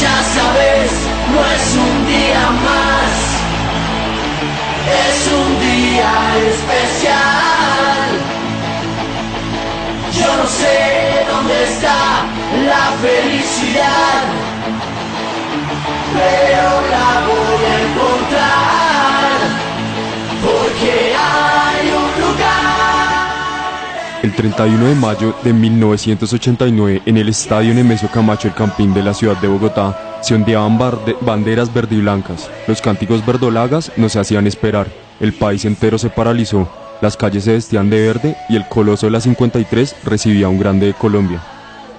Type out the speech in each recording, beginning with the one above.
ya sabes, no es un día más, es un día especial. Yo no sé dónde está la felicidad, pero la voy 31 de mayo de 1989, en el estadio Nemesio Camacho El Campín de la ciudad de Bogotá, se ondeaban banderas verde y blancas. Los cánticos verdolagas no se hacían esperar. El país entero se paralizó. Las calles se vestían de verde y el coloso de la 53 recibía un grande de Colombia.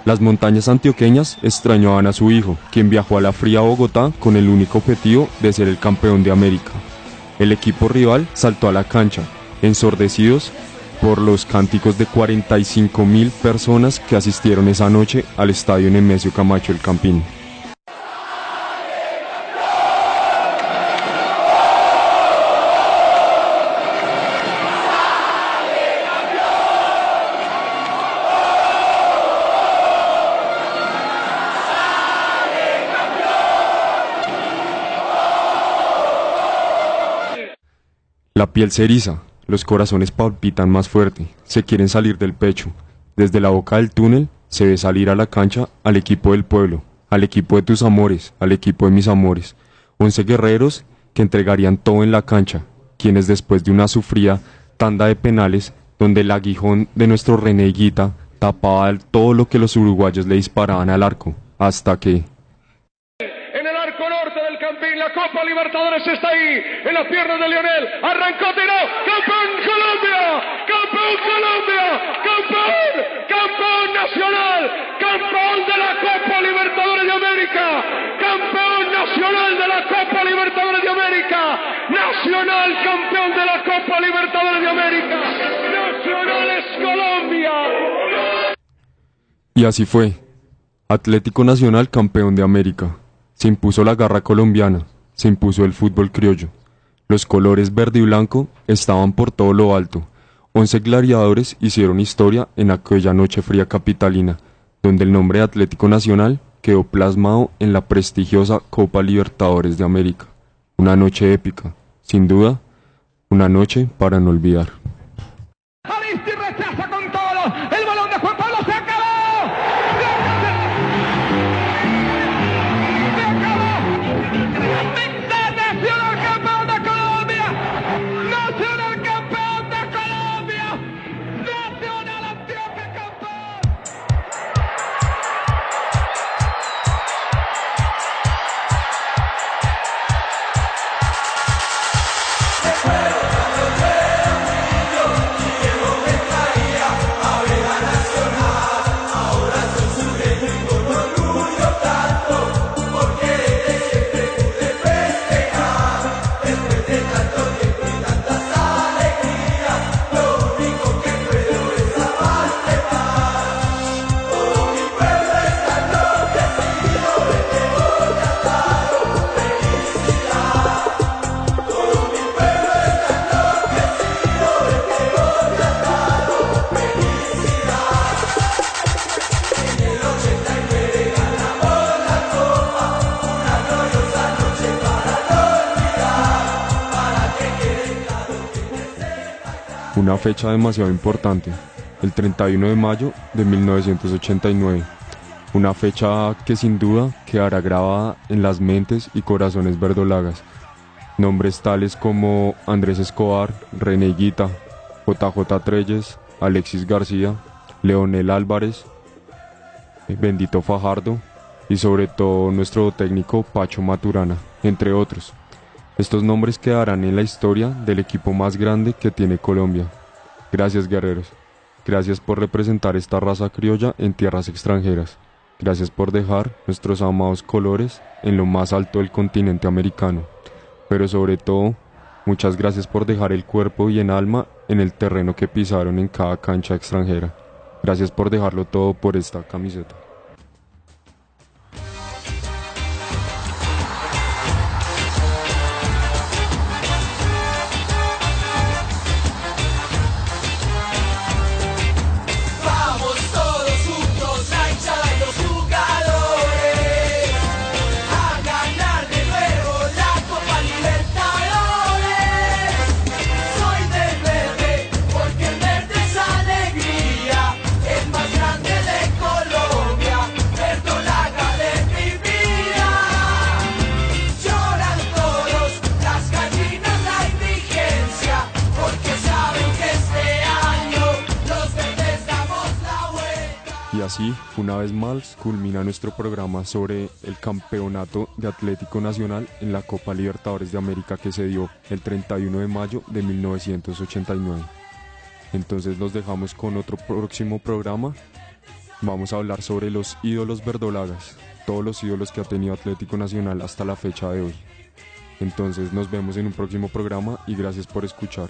Las montañas antioqueñas extrañaban a su hijo, quien viajó a la fría Bogotá con el único objetivo de ser el campeón de América. El equipo rival saltó a la cancha, ensordecidos por los cánticos de 45 mil personas que asistieron esa noche al estadio Nemesio Camacho El Campín. La piel se eriza, los corazones palpitan más fuerte, se quieren salir del pecho. Desde la boca del túnel se ve salir a la cancha al equipo del pueblo, al equipo de tus amores, al equipo de mis amores. Once guerreros que entregarían todo en la cancha, quienes después de una sufrida tanda de penales, donde el aguijón de nuestro René Higuita tapaba todo lo que los uruguayos le disparaban al arco, hasta que, En el arco norte del Campín, Copa Libertadores está ahí, en las piernas de Lionel. Arrancó, tiró. ¡Campeón Colombia! ¡Campeón Colombia! ¡Campeón! ¡Campeón nacional! ¡Campeón de la Copa Libertadores de América! ¡Campeón nacional de la Copa Libertadores de América! ¡Nacional campeón de la Copa Libertadores de América! ¡Nacional es Colombia! Y así fue. Atlético Nacional campeón de América. Se impuso la garra colombiana, se impuso el fútbol criollo. Los colores verde y blanco estaban por todo lo alto. Once gladiadores hicieron historia en aquella noche fría capitalina, donde el nombre de Atlético Nacional quedó plasmado en la prestigiosa Copa Libertadores de América. Una noche épica, sin duda, una noche para no olvidar. Una fecha demasiado importante, el 31 de mayo de 1989. Una fecha que sin duda quedará grabada en las mentes y corazones verdolagas. Nombres tales como Andrés Escobar, René Higuita, JJ Treyes, Alexis García, Leonel Álvarez, eh, Bendito Fajardo y sobre todo nuestro técnico Pacho Maturana, entre otros. Estos nombres quedarán en la historia del equipo más grande que tiene Colombia. Gracias guerreros. Gracias por representar esta raza criolla en tierras extranjeras. Gracias por dejar nuestros amados colores en lo más alto del continente americano. Pero sobre todo, muchas gracias por dejar el cuerpo y en alma en el terreno que pisaron en cada cancha extranjera. Gracias por dejarlo todo por esta camiseta. Así, una vez más, culmina nuestro programa sobre el campeonato de Atlético Nacional en la Copa Libertadores de América que se dio el 31 de mayo de 1989. Entonces los dejamos con otro próximo programa. Vamos a hablar sobre los ídolos verdolagas, todos los ídolos que ha tenido Atlético Nacional hasta la fecha de hoy. Entonces nos vemos en un próximo programa y gracias por escuchar.